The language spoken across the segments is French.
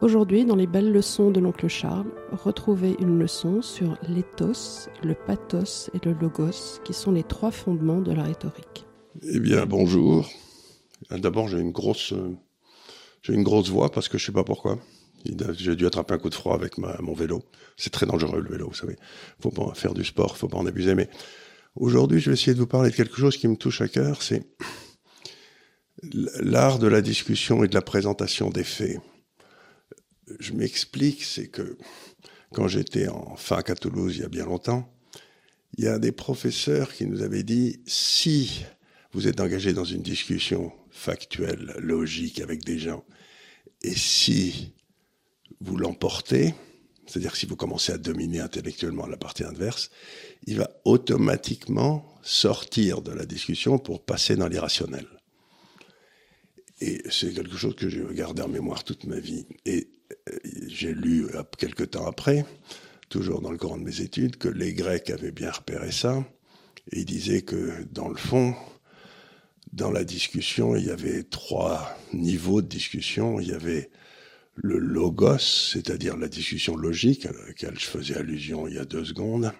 Aujourd'hui, dans les belles leçons de l'oncle Charles, retrouvez une leçon sur l'éthos, le pathos et le logos, qui sont les trois fondements de la rhétorique. Eh bien, bonjour. D'abord, j'ai une grosse, j'ai une grosse voix parce que je sais pas pourquoi. J'ai dû attraper un coup de froid avec mon vélo. C'est très dangereux le vélo, vous savez. Faut pas faire du sport, faut pas en abuser. Mais aujourd'hui, je vais essayer de vous parler de quelque chose qui me touche à cœur. C'est l'art de la discussion et de la présentation des faits je m'explique, c'est que quand j'étais en fac à Toulouse il y a bien longtemps, il y a des professeurs qui nous avaient dit si vous êtes engagé dans une discussion factuelle, logique avec des gens, et si vous l'emportez, c'est-à-dire si vous commencez à dominer intellectuellement la partie adverse, il va automatiquement sortir de la discussion pour passer dans l'irrationnel. Et c'est quelque chose que j'ai gardé en mémoire toute ma vie. Et j'ai lu euh, quelques temps après, toujours dans le courant de mes études, que les Grecs avaient bien repéré ça, et ils disaient que dans le fond, dans la discussion, il y avait trois niveaux de discussion. Il y avait le logos, c'est-à-dire la discussion logique à laquelle je faisais allusion il y a deux secondes.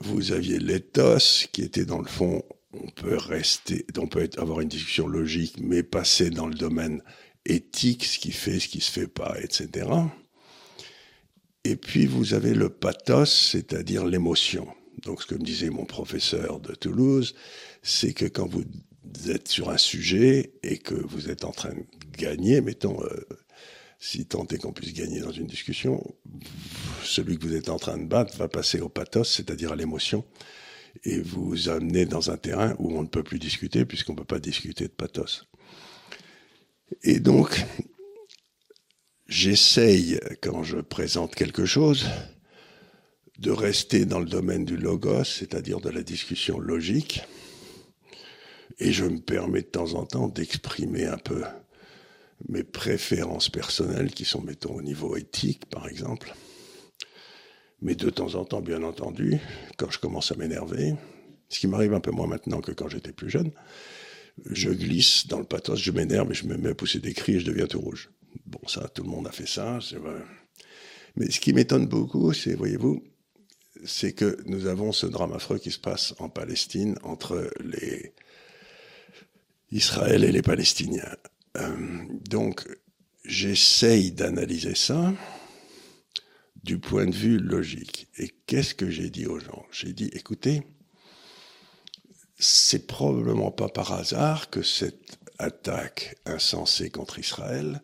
Vous aviez l'éthos, qui était dans le fond, on peut rester, on peut avoir une discussion logique, mais passer dans le domaine éthique, ce qui fait, ce qui se fait pas, etc. Et puis vous avez le pathos, c'est-à-dire l'émotion. Donc ce que me disait mon professeur de Toulouse, c'est que quand vous êtes sur un sujet et que vous êtes en train de gagner, mettons, euh, si tant est qu'on puisse gagner dans une discussion, celui que vous êtes en train de battre va passer au pathos, c'est-à-dire à, l'émotion, et vous amener dans un terrain où on ne peut plus discuter puisqu'on ne peut pas discuter de pathos. Et donc, j'essaye, quand je présente quelque chose, de rester dans le domaine du logos, c'est-à-dire de la discussion logique, et je me permets de temps en temps d'exprimer un peu mes préférences personnelles, qui sont, mettons, au niveau éthique, par exemple. Mais de temps en temps, bien entendu, quand je commence à m'énerver, ce qui m'arrive un peu moins maintenant que quand j'étais plus jeune, je glisse dans le pathos, je m'énerve et je me mets à pousser des cris et je deviens tout rouge. Bon, ça, tout le monde a fait ça. Mais ce qui m'étonne beaucoup, c'est, voyez-vous, c'est que nous avons ce drame affreux qui se passe en Palestine entre les Israël et les Palestiniens. Euh, donc, j'essaye d'analyser ça du point de vue logique. Et qu'est-ce que j'ai dit aux gens? J'ai dit, écoutez, c'est probablement pas par hasard que cette attaque insensée contre Israël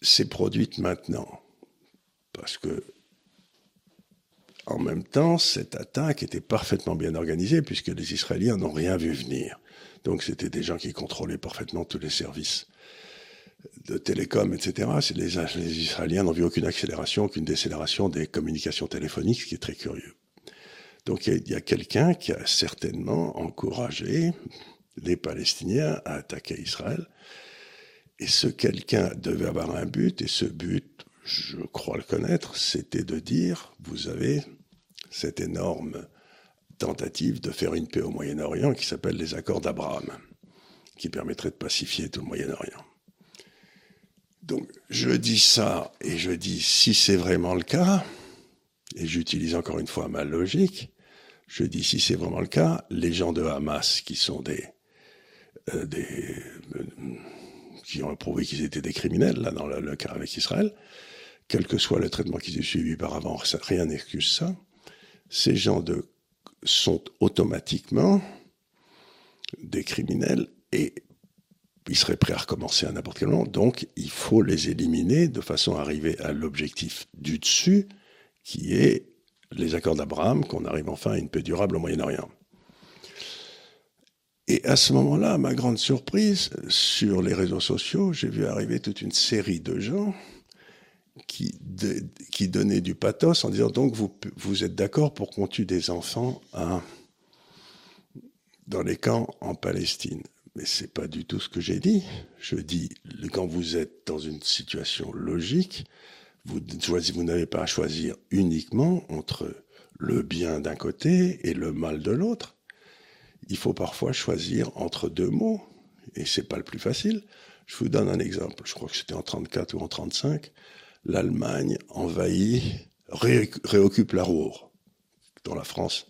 s'est produite maintenant. Parce que, en même temps, cette attaque était parfaitement bien organisée puisque les Israéliens n'ont rien vu venir. Donc c'était des gens qui contrôlaient parfaitement tous les services de télécom, etc. Les, les Israéliens n'ont vu aucune accélération, aucune décélération des communications téléphoniques, ce qui est très curieux. Donc il y a, quelqu'un qui a certainement encouragé les Palestiniens à attaquer Israël. Et ce quelqu'un devait avoir un but, et ce but, je crois le connaître, c'était de dire, vous avez cette énorme tentative de faire une paix au Moyen-Orient qui s'appelle les accords d'Abraham, qui permettrait de pacifier tout le Moyen-Orient. Donc je dis ça, et je dis, si c'est vraiment le cas, et j'utilise encore une fois ma logique, je dis, si c'est vraiment le cas, les gens de Hamas, qui sont des, euh, euh, qui ont prouvé qu'ils étaient des criminels, là, dans le, cas avec Israël, quel que soit le traitement qu'ils aient suivi par avant, rien n'excuse ça. Ces gens de, sont automatiquement des criminels et ils seraient prêts à recommencer à n'importe quel moment. Donc, il faut les éliminer de façon à arriver à l'objectif du dessus, qui est les accords d'Abraham, qu'on arrive enfin à une paix durable au Moyen-Orient. Et à ce moment-là, à ma grande surprise, sur les réseaux sociaux, j'ai vu arriver toute une série de gens qui, qui donnaient du pathos en disant donc vous, êtes d'accord pour qu'on tue des enfants dans les camps en Palestine. Mais c'est pas du tout ce que j'ai dit. Je dis quand vous êtes dans une situation logique, vous, vous n'avez pas à choisir uniquement entre le bien d'un côté et le mal de l'autre. Il faut parfois choisir entre deux mots, et c'est pas le plus facile. Je vous donne un exemple. Je crois que c'était en 34 ou en 35. L'Allemagne envahit, réoccupe la Roure, dont la France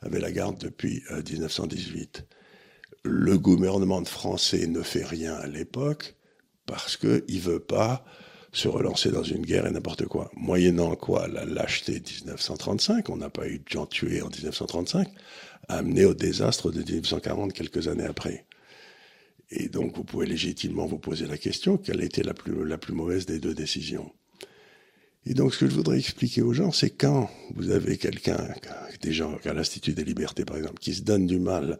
avait la garde depuis 1918. Euh, Le gouvernement français ne fait rien à l'époque parce qu'il ne veut pas se relancer dans une guerre et n'importe quoi. Moyennant quoi la lâcheté de 1935, on n'a pas eu de gens tués en 1935, a amené au désastre de 1940 quelques années après. Et donc vous pouvez légitimement vous poser la question, quelle était la plus, la plus mauvaise des deux décisions? Et donc ce que je voudrais expliquer aux gens, c'est quand vous avez quelqu'un, des gens à l'Institut des libertés par exemple, qui se donne du mal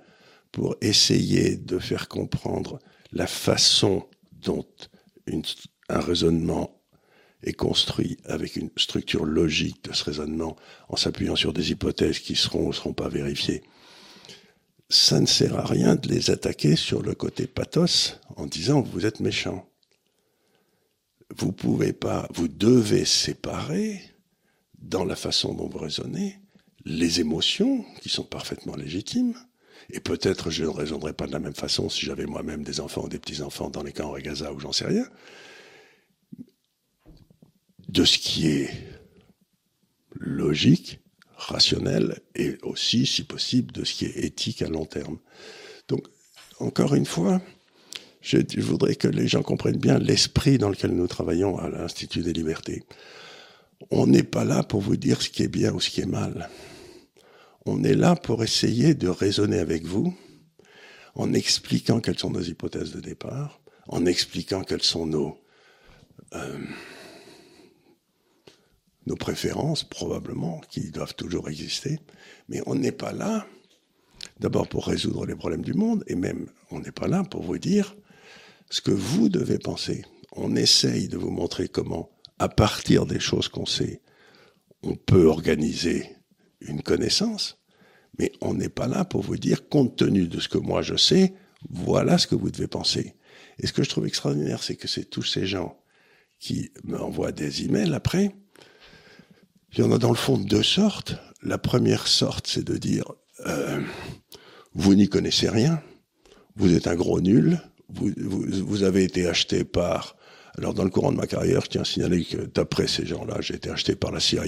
pour essayer de faire comprendre la façon dont une, un raisonnement est construit avec une structure logique de ce raisonnement en s'appuyant sur des hypothèses qui seront ou ne seront pas vérifiées, ça ne sert à rien de les attaquer sur le côté pathos en disant vous êtes méchant. Vous pouvez pas, vous devez séparer dans la façon dont vous raisonnez les émotions qui sont parfaitement légitimes. Et peut-être je ne raisonnerais pas de la même façon si j'avais moi-même des enfants ou des petits-enfants dans les camps à Gaza ou j'en sais rien de ce qui est logique, rationnel et aussi, si possible, de ce qui est éthique à long terme. Donc, encore une fois, je, voudrais que les gens comprennent bien l'esprit dans lequel nous travaillons à l'Institut des libertés. On n'est pas là pour vous dire ce qui est bien ou ce qui est mal. On est là pour essayer de raisonner avec vous en expliquant quelles sont nos hypothèses de départ, en expliquant quelles sont nos... Euh, nos préférences, probablement, qui doivent toujours exister, mais on n'est pas là, d'abord pour résoudre les problèmes du monde, et même on n'est pas là pour vous dire ce que vous devez penser. On essaye de vous montrer comment, à partir des choses qu'on sait, on peut organiser une connaissance, mais on n'est pas là pour vous dire, compte tenu de ce que moi je sais, voilà ce que vous devez penser. Et ce que je trouve extraordinaire, c'est que c'est tous ces gens qui m'envoient des emails après, il y en a dans le fond deux sortes. La première sorte, c'est de dire euh, vous n'y connaissez rien, vous êtes un gros nul, vous, vous, avez été acheté par. Alors dans le courant de ma carrière, je tiens à signaler que d'après ces gens-là, j'ai été acheté par la CIA.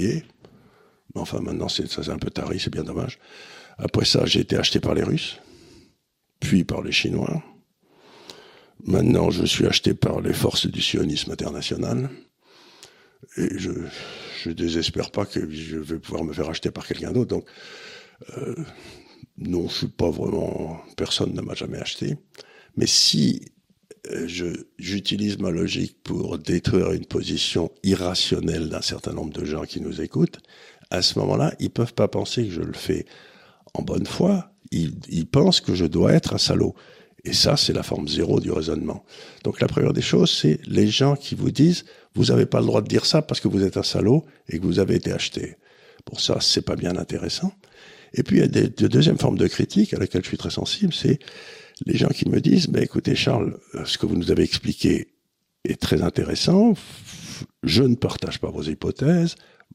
Mais enfin maintenant, c'est, ça c'est un peu tari, c'est bien dommage. Après ça, j'ai été acheté par les Russes, puis par les Chinois. Maintenant, je suis acheté par les forces du sionisme international. Et je, je désespère pas que je vais pouvoir me faire acheter par quelqu'un d'autre. Donc, euh, non, je suis pas vraiment. Personne ne m'a jamais acheté. Mais si euh, j'utilise ma logique pour détruire une position irrationnelle d'un certain nombre de gens qui nous écoutent, à ce moment-là, ils peuvent pas penser que je le fais en bonne foi. Ils, ils pensent que je dois être un salaud. Et ça, c'est la forme zéro du raisonnement. Donc la première des choses, c'est les gens qui vous disent vous n'avez pas le droit de dire ça parce que vous êtes un salaud et que vous avez été acheté. Pour ça, c'est pas bien intéressant. Et puis il y a des, de deuxième forme de critique à laquelle je suis très sensible, c'est les gens qui me disent bah, écoutez Charles, ce que vous nous avez expliqué est très intéressant. Je ne partage pas vos hypothèses.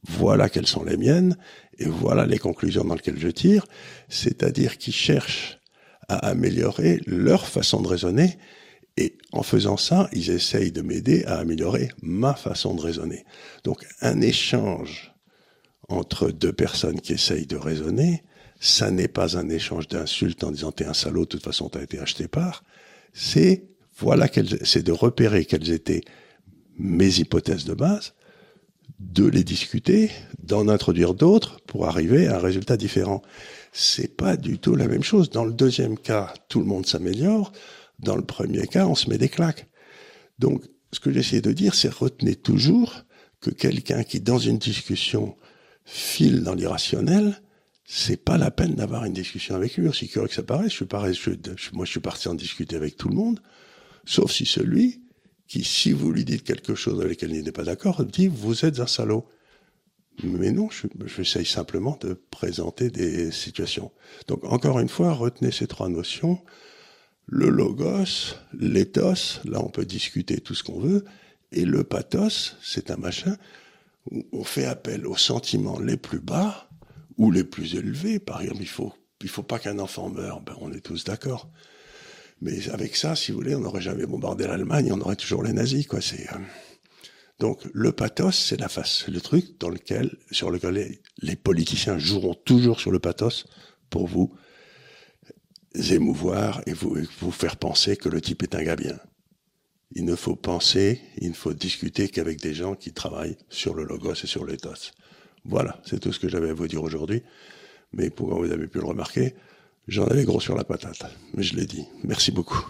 Voilà quelles sont les miennes et voilà les conclusions dans lesquelles je tire. C'est-à-dire qu'ils cherchent à améliorer leur façon de raisonner. Et en faisant ça, ils essayent de m'aider à améliorer ma façon de raisonner. Donc un échange entre deux personnes qui essayent de raisonner, ça n'est pas un échange d'insultes en disant t'es un salaud, de toute façon t'as été acheté par. C'est voilà c'est de repérer quelles étaient mes hypothèses de base, de les discuter, d'en introduire d'autres pour arriver à un résultat différent c'est pas du tout la même chose. Dans le deuxième cas, tout le monde s'améliore. Dans le premier cas, on se met des claques. Donc, ce que j'essaie de dire, c'est retenez toujours que quelqu'un qui, dans une discussion, file dans l'irrationnel, c'est pas la peine d'avoir une discussion avec lui, aussi curieux que ça paraît. Moi, je suis parti en discuter avec tout le monde, sauf si celui qui, si vous lui dites quelque chose avec lequel il n'est pas d'accord, dit vous êtes un salaud. Mais non, j'essaye simplement de présenter des situations. Donc encore une fois, retenez ces trois notions. Le logos, l'éthos, là on peut discuter tout ce qu'on veut, et le pathos, c'est un machin où on fait appel aux sentiments les plus bas ou les plus élevés. Par exemple, il faut, faut pas qu'un enfant meure, ben on est tous d'accord. Mais avec ça, si vous voulez, on n'aurait jamais bombardé l'Allemagne, on aurait toujours les nazis, quoi. Euh, donc le pathos, c'est la face, le truc dans lequel, sur lequel les, politiciens joueront toujours sur le pathos pour vous émouvoir et vous, vous faire penser que le type est un gars bien. Il ne faut penser, il ne faut discuter qu'avec des gens qui travaillent sur le logos et sur l'éthos. Voilà, c'est tout ce que j'avais à vous dire aujourd'hui. Mais pour vous avez pu le remarquer, j'en avais gros sur la patate. Mais je l'ai dit. Merci beaucoup.